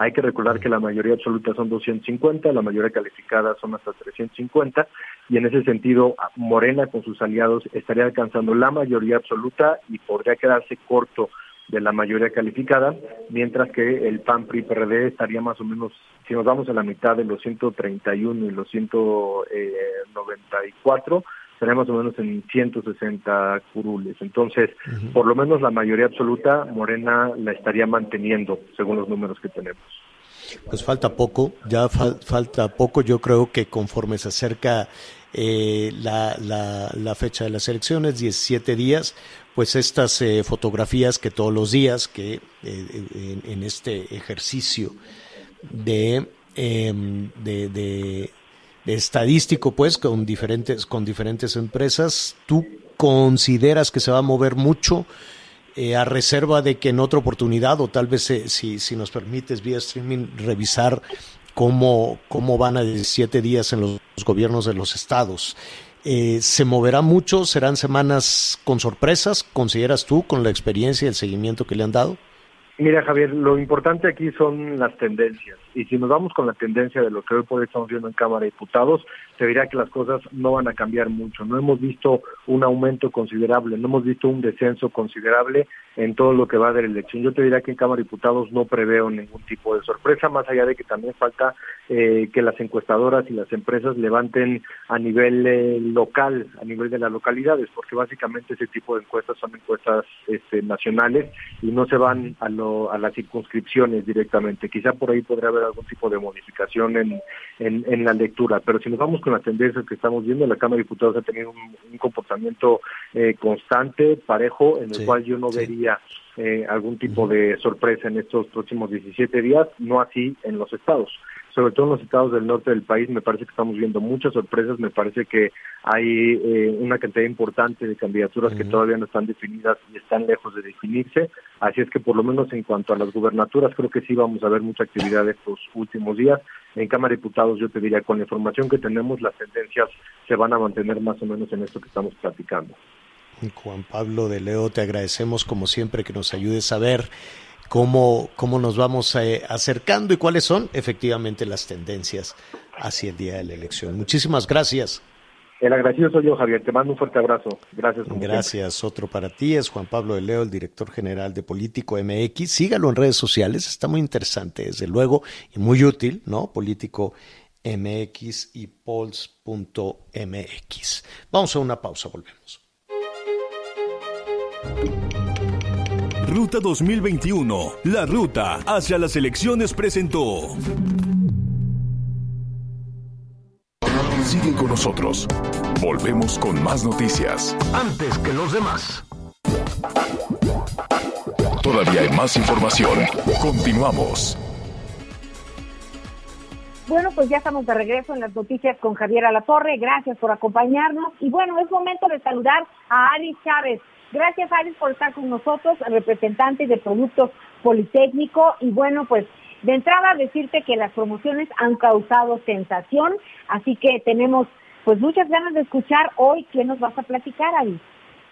Hay que recordar que la mayoría absoluta son 250, la mayoría calificada son hasta 350 y en ese sentido Morena con sus aliados estaría alcanzando la mayoría absoluta y podría quedarse corto de la mayoría calificada, mientras que el PAN PRI PRD estaría más o menos, si nos vamos a la mitad de los 131 y los 194, tenemos más o menos en 160 curules. Entonces, por lo menos la mayoría absoluta, Morena la estaría manteniendo, según los números que tenemos. Pues falta poco, ya falta poco. Yo creo que conforme se acerca eh, la, la, fecha de las elecciones, 17 días, pues estas eh, fotografías que todos los días, que eh, en, este ejercicio de, em, de estadístico, pues, con diferentes, con diferentes empresas. ¿Tú consideras que se va a mover mucho eh, a reserva de que en otra oportunidad, o tal vez eh, si, si nos permites vía streaming, revisar cómo, cómo van a 17 días en los, gobiernos de los estados? Eh, ¿Se moverá mucho? ¿Serán semanas con sorpresas? ¿Consideras tú con la experiencia y el seguimiento que le han dado? Mira, Javier, lo importante aquí son las tendencias. Y si nos vamos con la tendencia de lo que hoy por hoy estamos viendo en Cámara de Diputados, se verá que las cosas no van a cambiar mucho. No hemos visto un aumento considerable, no hemos visto un descenso considerable en todo lo que va de la elección. Yo te diría que en Cámara de Diputados no preveo ningún tipo de sorpresa, más allá de que también falta eh, que las encuestadoras y las empresas levanten a nivel eh, local, a nivel de las localidades, porque básicamente ese tipo de encuestas son encuestas este, nacionales y no se van a, a las circunscripciones directamente. Quizá por ahí podría haber algún tipo de modificación en, en, la lectura. Pero si nos vamos con las tendencias que estamos viendo, la Cámara de Diputados ha tenido un, comportamiento eh, constante, parejo, en el cual yo no vería eh, algún tipo de sorpresa en estos próximos 17 días, no así en los estados sobre todo en los estados del norte del país, me parece que estamos viendo muchas sorpresas, me parece que hay eh, una cantidad importante de candidaturas que todavía no están definidas y están lejos de definirse, así es que por lo menos en cuanto a las gubernaturas creo que sí vamos a ver mucha actividad estos últimos días. En Cámara de Diputados yo te diría, con la información que tenemos, las tendencias se van a mantener más o menos en esto que estamos platicando. Juan Pablo de Leo, te agradecemos como siempre que nos ayudes a ver cómo, cómo nos vamos eh, acercando y cuáles son efectivamente las tendencias hacia el día de la elección. Muchísimas gracias. El agradecido soy yo, Javier. Te mando un fuerte abrazo. Gracias. Gracias. Otro para ti es Juan Pablo de Leo, el director general de Político MX. Sígalo en redes sociales. Está muy interesante, desde luego, y muy útil, ¿no? Político MX y Pols.mx. Vamos a una pausa, volvemos. Ruta 2021, la ruta hacia las elecciones presentó. Sigue con nosotros. Volvemos con más noticias. Antes que los demás. Todavía hay más información. Continuamos. Bueno, pues ya estamos de regreso en las noticias con Javier Alatorre. Gracias por acompañarnos. Y bueno, es momento de saludar a Alice Chávez. Gracias, Alice, por estar con nosotros, representante de Productos Politécnico. Y bueno, pues de entrada decirte que las promociones han causado sensación, así que tenemos pues muchas ganas de escuchar hoy qué nos vas a platicar, Alice.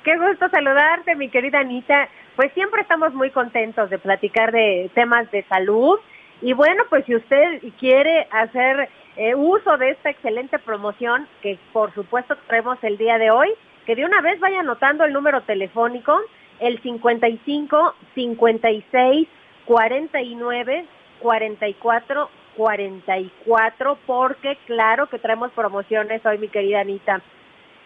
Qué gusto saludarte, mi querida Anita. Pues siempre estamos muy contentos de platicar de temas de salud. Y bueno, pues si usted quiere hacer eh, uso de esta excelente promoción, que por supuesto traemos el día de hoy, que de una vez vaya anotando el número telefónico, el 55 56 49 44 44, porque claro que traemos promociones hoy, mi querida Anita.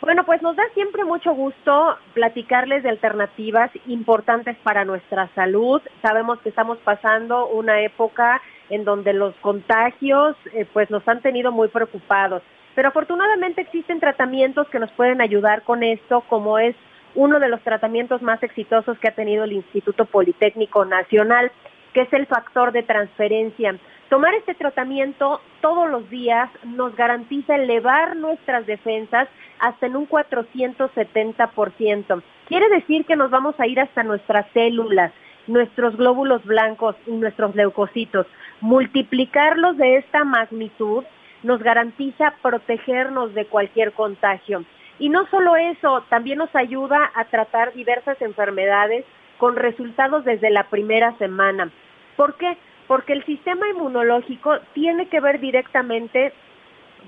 Bueno, pues nos da siempre mucho gusto platicarles de alternativas importantes para nuestra salud. Sabemos que estamos pasando una época en donde los contagios eh, pues nos han tenido muy preocupados. Pero afortunadamente existen tratamientos que nos pueden ayudar con esto, como es uno de los tratamientos más exitosos que ha tenido el Instituto Politécnico Nacional, que es el factor de transferencia. Tomar este tratamiento todos los días nos garantiza elevar nuestras defensas hasta en un 470%. Quiere decir que nos vamos a ir hasta nuestras células, nuestros glóbulos blancos y nuestros leucocitos. Multiplicarlos de esta magnitud nos garantiza protegernos de cualquier contagio. Y no solo eso, también nos ayuda a tratar diversas enfermedades con resultados desde la primera semana. ¿Por qué? Porque el sistema inmunológico tiene que ver directamente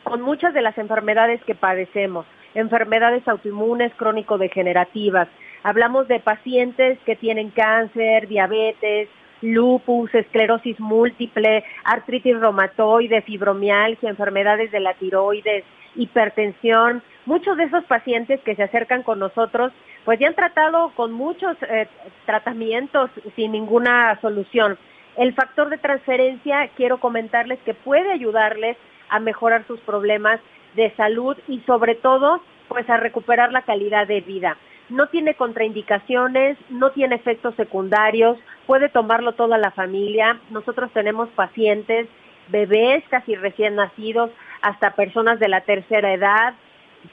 con muchas de las enfermedades que padecemos, enfermedades autoinmunes crónico-degenerativas. Hablamos de pacientes que tienen cáncer, diabetes, lupus, esclerosis múltiple, artritis reumatoide, fibromialgia, enfermedades de la tiroides, hipertensión. Muchos de esos pacientes que se acercan con nosotros, pues ya han tratado con muchos eh, tratamientos sin ninguna solución. El factor de transferencia, quiero comentarles que puede ayudarles a mejorar sus problemas de salud y sobre todo, pues a recuperar la calidad de vida no tiene contraindicaciones, no tiene efectos secundarios, puede tomarlo toda la familia. Nosotros tenemos pacientes, bebés casi recién nacidos, hasta personas de la tercera edad,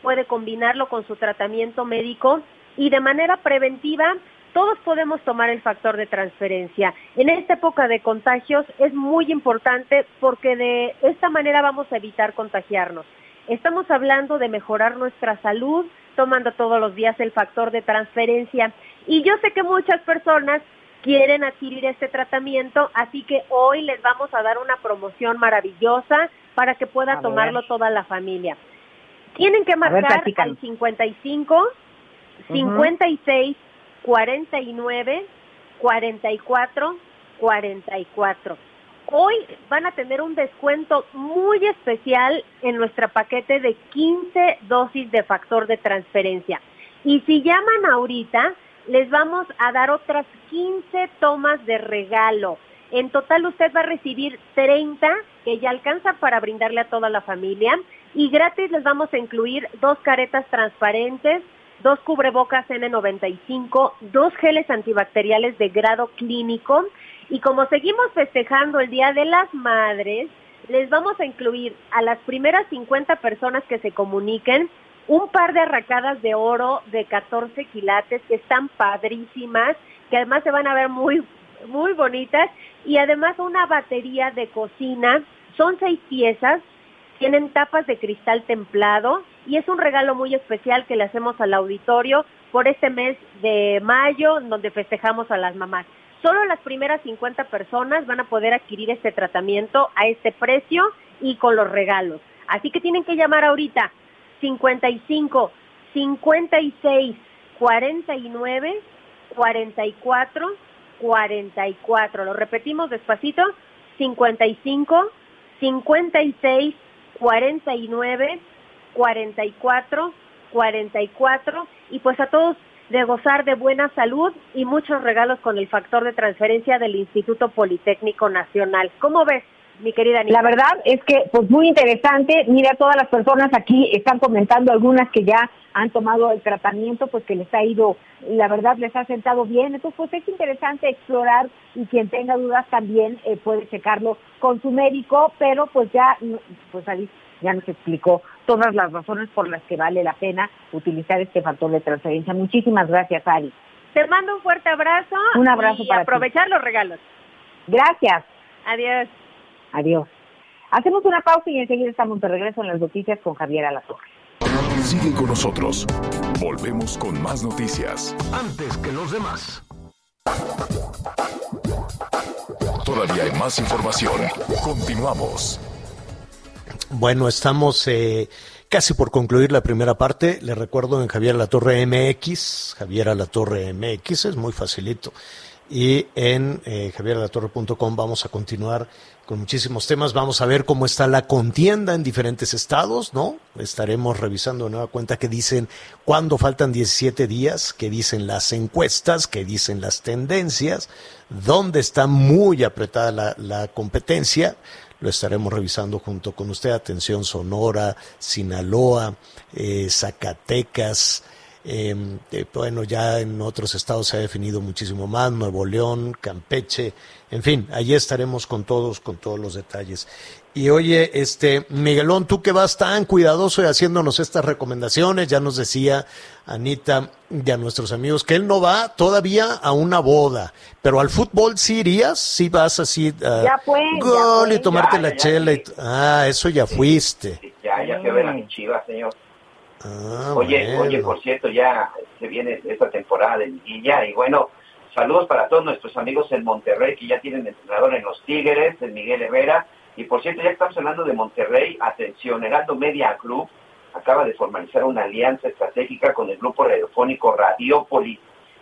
puede combinarlo con su tratamiento médico y de manera preventiva todos podemos tomar el factor de transferencia. En esta época de contagios es muy importante porque de esta manera vamos a evitar contagiarnos. Estamos hablando de mejorar nuestra salud, tomando todos los días el factor de transferencia. Y yo sé que muchas personas quieren adquirir este tratamiento, así que hoy les vamos a dar una promoción maravillosa para que pueda tomarlo toda la familia. Tienen que marcar al 55 56 49 44 44 hoy van a tener un descuento muy especial en nuestro paquete de 15 dosis de factor de transferencia. Y si llaman ahorita, les vamos a dar otras 15 tomas de regalo. En total usted va a recibir 30 que ya alcanza para brindarle a toda la familia y gratis les vamos a incluir dos caretas transparentes, dos cubrebocas N95, dos geles antibacteriales de grado clínico y como seguimos festejando el Día de las Madres, les vamos a incluir a las primeras 50 personas que se comuniquen un par de arracadas de oro de 14 quilates que están padrísimas, que además se van a ver muy, muy bonitas, y además una batería de cocina. Son seis piezas, tienen tapas de cristal templado y es un regalo muy especial que le hacemos al auditorio por este mes de mayo, donde festejamos a las mamás. Solo las primeras 50 personas van a poder adquirir este tratamiento a este precio y con los regalos. Así que tienen que llamar ahorita 55 56 49 44 44. Lo repetimos despacito. 55 56 49 44 44 y pues a todos de gozar de buena salud y muchos regalos con el factor de transferencia del Instituto Politécnico Nacional. ¿Cómo ves? mi querida Anita. La verdad es que, pues muy interesante. Mira, todas las personas aquí están comentando, algunas que ya han tomado el tratamiento, pues que les ha ido, la verdad les ha sentado bien. Entonces, pues es interesante explorar y quien tenga dudas también eh, puede checarlo con su médico, pero pues ya, pues ahí ya nos explicó todas las razones por las que vale la pena utilizar este factor de transferencia. Muchísimas gracias, Ari. Te mando un fuerte abrazo. Un abrazo y para aprovechar los regalos. Gracias. Adiós. Adiós. Hacemos una pausa y enseguida estamos de regreso en las noticias con Javier Alatorre. Sigue con nosotros. Volvemos con más noticias. Antes que los demás. Todavía hay más información. Continuamos. Bueno, estamos eh, casi por concluir la primera parte. Le recuerdo en Javier Alatorre MX. Javier Alatorre MX es muy facilito. Y en eh, javieralatorre.com vamos a continuar con muchísimos temas. Vamos a ver cómo está la contienda en diferentes estados, ¿no? Estaremos revisando de nueva cuenta qué dicen cuándo faltan 17 días, qué dicen las encuestas, qué dicen las tendencias, dónde está muy apretada la, la competencia. Lo estaremos revisando junto con usted. Atención, Sonora, Sinaloa, eh, Zacatecas, eh, bueno, ya en otros estados se ha definido muchísimo más, Nuevo León, Campeche, en fin, allí estaremos con todos, con todos los detalles. Y oye, este, Miguelón, tú que vas tan cuidadoso y haciéndonos estas recomendaciones, ya nos decía Anita y a nuestros amigos que él no va todavía a una boda, pero al fútbol sí irías, sí vas así a ya fue, gol y tomarte la chela. Y, ah, eso ya fuiste. ya, ya a ver a mi chiva, señor. Ah, oye, oye, por cierto, ya se viene esta temporada de liguilla y bueno, saludos para todos nuestros amigos en Monterrey que ya tienen entrenador en los Tigres, en Miguel Herrera. Y por cierto, ya estamos hablando de Monterrey, atención, Heraldo Media Group acaba de formalizar una alianza estratégica con el grupo radiofónico Radiópolis.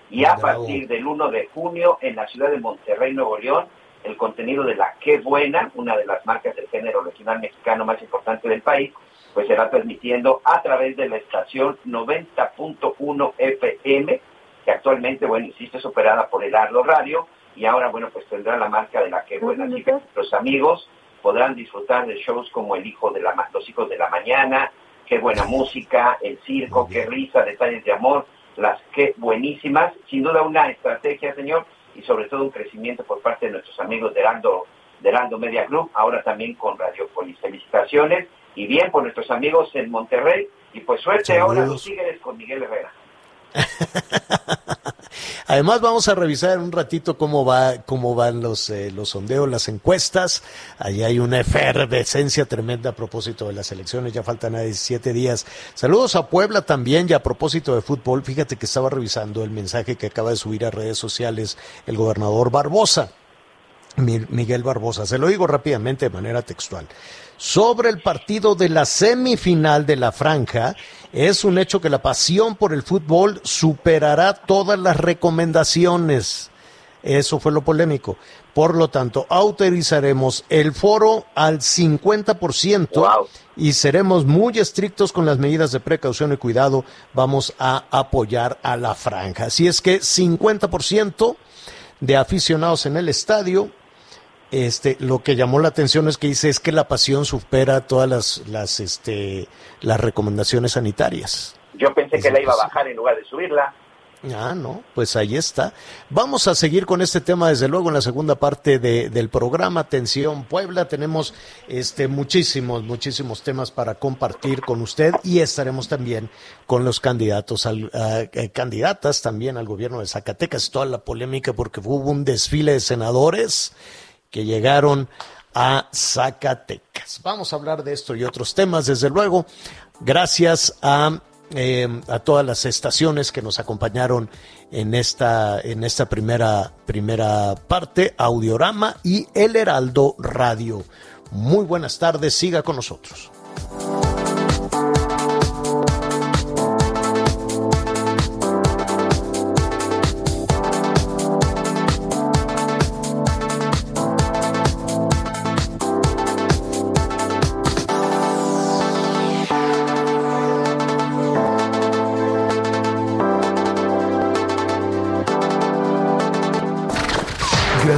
Y a partir del 1 de junio en la ciudad de Monterrey, Nuevo León, el contenido de la Qué Buena, una de las marcas del género regional mexicano más importante del país, pues será transmitiendo a través de la estación 90.1 FM, que actualmente, bueno, insisto, es operada por el Arlo Radio, y ahora, bueno, pues tendrá la marca de la que buena. Así que los amigos podrán disfrutar de shows como El Hijo de la Los Hijos de la Mañana, qué buena música, el circo, qué risa, detalles de amor, las qué buenísimas, sin duda una estrategia, señor, y sobre todo un crecimiento por parte de nuestros amigos de Heraldo, de Media Group, ahora también con Radiopolis. Felicitaciones y bien por nuestros amigos en Monterrey y pues suerte ahora los Tigres con Miguel Herrera. Además vamos a revisar un ratito cómo va cómo van los eh, los sondeos, las encuestas. Allí hay una efervescencia tremenda a propósito de las elecciones. Ya faltan 17 días. Saludos a Puebla también y a propósito de fútbol. Fíjate que estaba revisando el mensaje que acaba de subir a redes sociales el gobernador Barbosa. Miguel Barbosa. Se lo digo rápidamente de manera textual. Sobre el partido de la semifinal de la franja, es un hecho que la pasión por el fútbol superará todas las recomendaciones. Eso fue lo polémico. Por lo tanto, autorizaremos el foro al 50% y seremos muy estrictos con las medidas de precaución y cuidado. Vamos a apoyar a la franja. Así es que 50% de aficionados en el estadio, este, lo que llamó la atención es que dice es que la pasión supera todas las, las, este, las recomendaciones sanitarias. Yo pensé que la iba a bajar en lugar de subirla. Ah, no, pues ahí está. Vamos a seguir con este tema desde luego en la segunda parte de, del programa. Atención Puebla, tenemos este muchísimos, muchísimos temas para compartir con usted y estaremos también con los candidatos, al, eh, candidatas también al gobierno de Zacatecas. Toda la polémica porque hubo un desfile de senadores que llegaron a Zacatecas. Vamos a hablar de esto y otros temas, desde luego, gracias a, eh, a todas las estaciones que nos acompañaron en esta, en esta primera, primera parte, Audiorama y El Heraldo Radio. Muy buenas tardes, siga con nosotros.